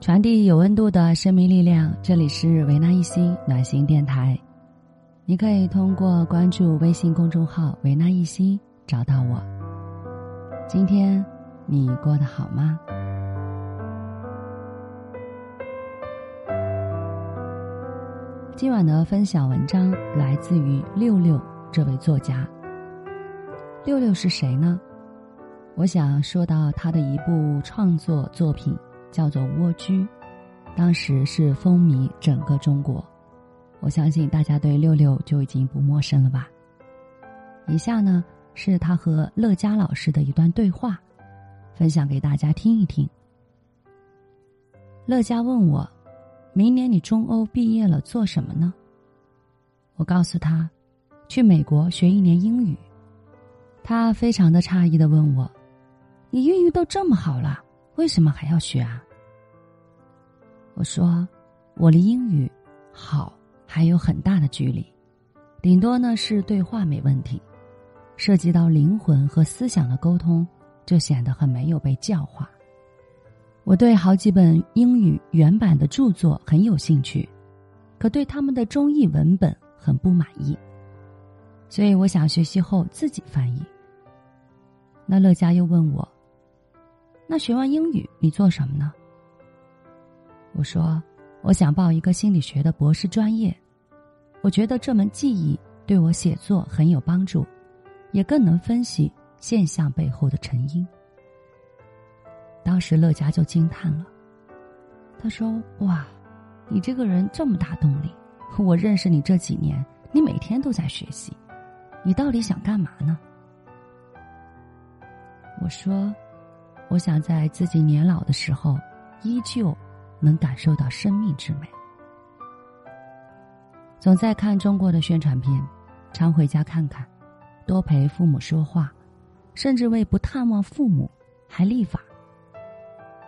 传递有温度的生命力量。这里是维纳一心暖心电台，你可以通过关注微信公众号“维纳一心”找到我。今天你过得好吗？今晚的分享文章来自于六六这位作家。六六是谁呢？我想说到他的一部创作作品，叫做《蜗居》，当时是风靡整个中国。我相信大家对六六就已经不陌生了吧。以下呢是他和乐嘉老师的一段对话，分享给大家听一听。乐嘉问我。明年你中欧毕业了，做什么呢？我告诉他，去美国学一年英语。他非常的诧异的问我：“你英语都这么好了，为什么还要学啊？”我说：“我离英语好还有很大的距离，顶多呢是对话没问题，涉及到灵魂和思想的沟通，就显得很没有被教化。”我对好几本英语原版的著作很有兴趣，可对他们的中译文本很不满意，所以我想学习后自己翻译。那乐嘉又问我：“那学完英语你做什么呢？”我说：“我想报一个心理学的博士专业，我觉得这门技艺对我写作很有帮助，也更能分析现象背后的成因。”当时乐嘉就惊叹了，他说：“哇，你这个人这么大动力！我认识你这几年，你每天都在学习，你到底想干嘛呢？”我说：“我想在自己年老的时候，依旧能感受到生命之美。总在看中国的宣传片，常回家看看，多陪父母说话，甚至为不探望父母还立法。”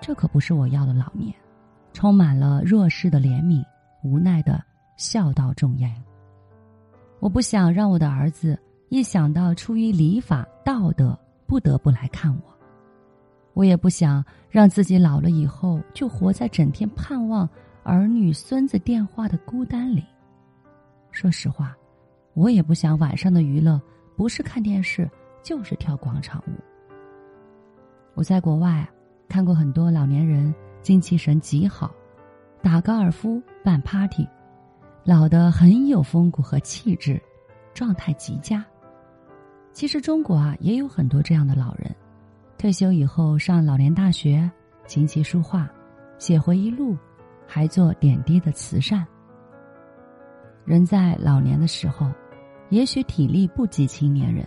这可不是我要的老年，充满了弱势的怜悯，无奈的孝道重严。我不想让我的儿子一想到出于礼法道德不得不来看我，我也不想让自己老了以后就活在整天盼望儿女孙子电话的孤单里。说实话，我也不想晚上的娱乐不是看电视就是跳广场舞。我在国外。看过很多老年人精气神极好，打高尔夫、办 party，老得很有风骨和气质，状态极佳。其实中国啊也有很多这样的老人，退休以后上老年大学，琴棋书画，写回忆录，还做点滴的慈善。人在老年的时候，也许体力不及青年人，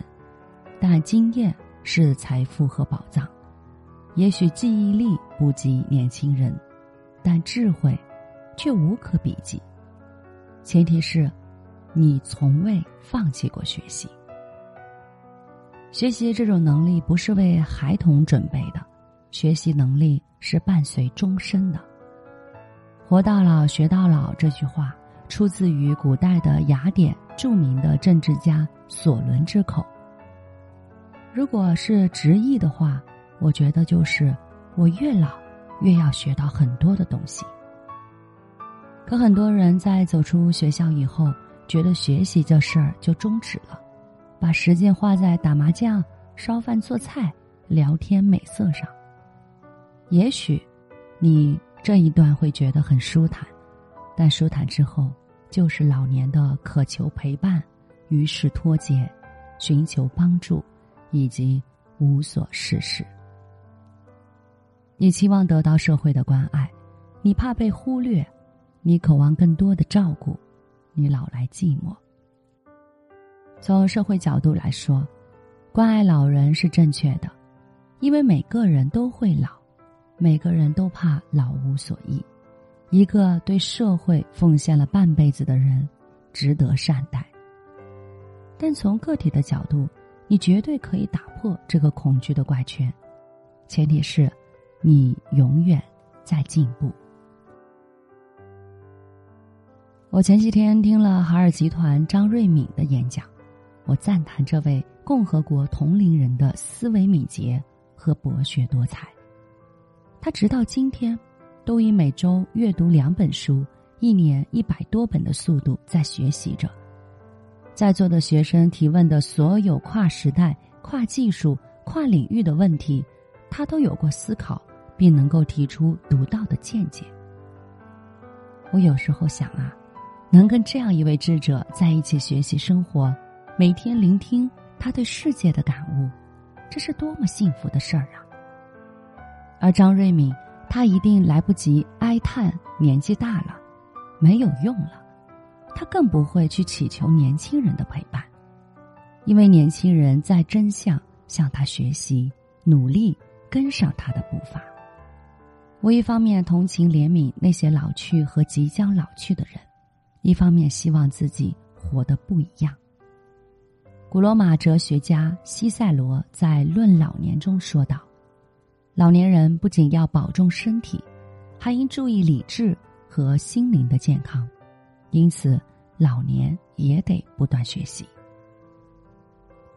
但经验是财富和宝藏。也许记忆力不及年轻人，但智慧却无可比及。前提是，你从未放弃过学习。学习这种能力不是为孩童准备的，学习能力是伴随终身的。活到老学到老这句话出自于古代的雅典著名的政治家索伦之口。如果是直译的话。我觉得就是，我越老，越要学到很多的东西。可很多人在走出学校以后，觉得学习这事儿就终止了，把时间花在打麻将、烧饭做菜、聊天美色上。也许，你这一段会觉得很舒坦，但舒坦之后，就是老年的渴求陪伴、于是脱节、寻求帮助，以及无所事事。你期望得到社会的关爱，你怕被忽略，你渴望更多的照顾，你老来寂寞。从社会角度来说，关爱老人是正确的，因为每个人都会老，每个人都怕老无所依。一个对社会奉献了半辈子的人，值得善待。但从个体的角度，你绝对可以打破这个恐惧的怪圈，前提是。你永远在进步。我前几天听了海尔集团张瑞敏的演讲，我赞叹这位共和国同龄人的思维敏捷和博学多才。他直到今天，都以每周阅读两本书、一年一百多本的速度在学习着。在座的学生提问的所有跨时代、跨技术、跨领域的问题，他都有过思考，并能够提出独到的见解。我有时候想啊，能跟这样一位智者在一起学习生活，每天聆听他对世界的感悟，这是多么幸福的事儿啊！而张瑞敏。他一定来不及哀叹年纪大了，没有用了，他更不会去祈求年轻人的陪伴，因为年轻人在真相向他学习，努力跟上他的步伐。我一方面同情怜悯那些老去和即将老去的人，一方面希望自己活得不一样。古罗马哲学家西塞罗在《论老年》中说道。老年人不仅要保重身体，还应注意理智和心灵的健康，因此老年也得不断学习。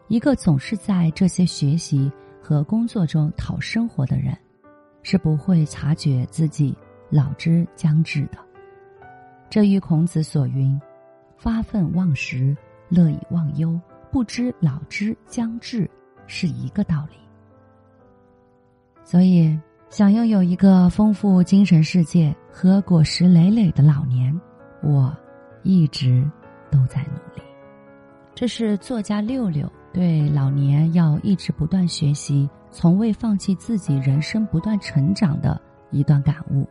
一个总是在这些学习和工作中讨生活的人，是不会察觉自己老之将至的。这与孔子所云“发愤忘食，乐以忘忧，不知老之将至”是一个道理。所以，想拥有一个丰富精神世界和果实累累的老年，我一直都在努力。这是作家六六对老年要一直不断学习，从未放弃自己人生不断成长的一段感悟。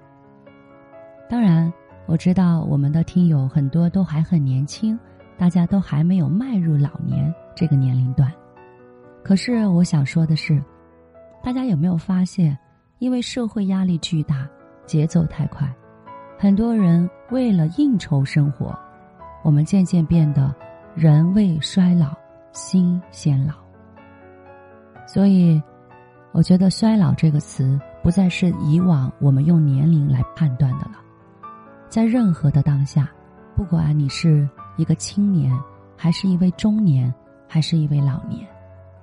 当然，我知道我们的听友很多都还很年轻，大家都还没有迈入老年这个年龄段。可是，我想说的是。大家有没有发现，因为社会压力巨大，节奏太快，很多人为了应酬生活，我们渐渐变得人未衰老，心先老。所以，我觉得“衰老”这个词不再是以往我们用年龄来判断的了。在任何的当下，不管你是一个青年，还是一位中年，还是一位老年。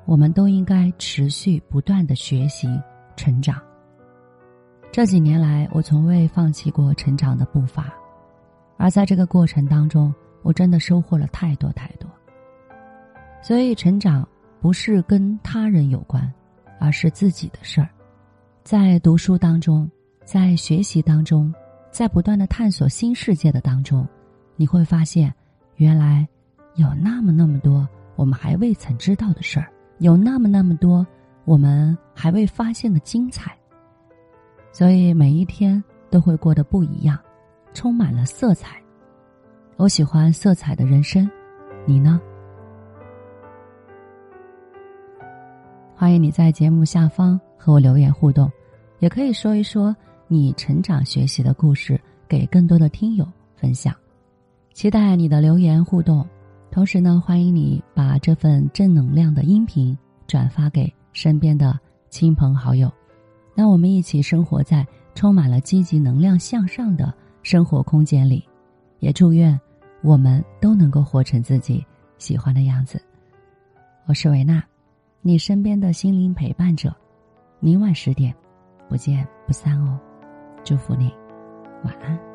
我们都应该持续不断的学习成长。这几年来，我从未放弃过成长的步伐，而在这个过程当中，我真的收获了太多太多。所以，成长不是跟他人有关，而是自己的事儿。在读书当中，在学习当中，在不断的探索新世界的当中，你会发现，原来有那么那么多我们还未曾知道的事儿。有那么那么多我们还未发现的精彩，所以每一天都会过得不一样，充满了色彩。我喜欢色彩的人生，你呢？欢迎你在节目下方和我留言互动，也可以说一说你成长学习的故事，给更多的听友分享。期待你的留言互动。同时呢，欢迎你把这份正能量的音频转发给身边的亲朋好友，让我们一起生活在充满了积极能量向上的生活空间里。也祝愿我们都能够活成自己喜欢的样子。我是维娜，你身边的心灵陪伴者。明晚十点，不见不散哦。祝福你，晚安。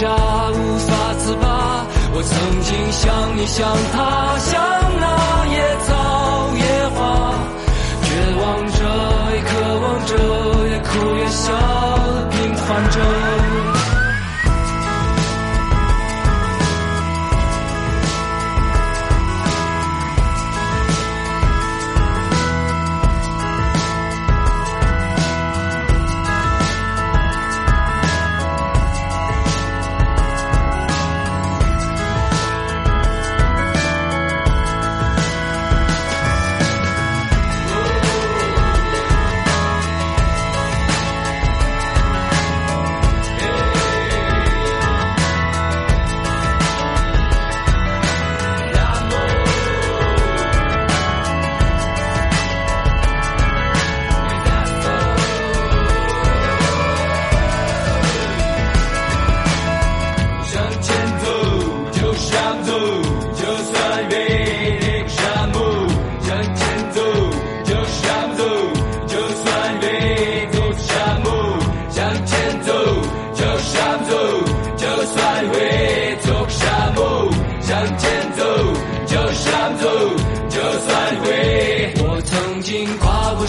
扎无法自拔。我曾经像你，像他，像那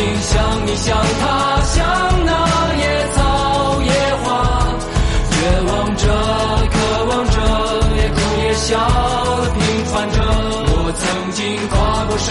心像你，像他，像那野草野花，绝望着，渴望着，也哭也笑平凡着。我曾经跨过山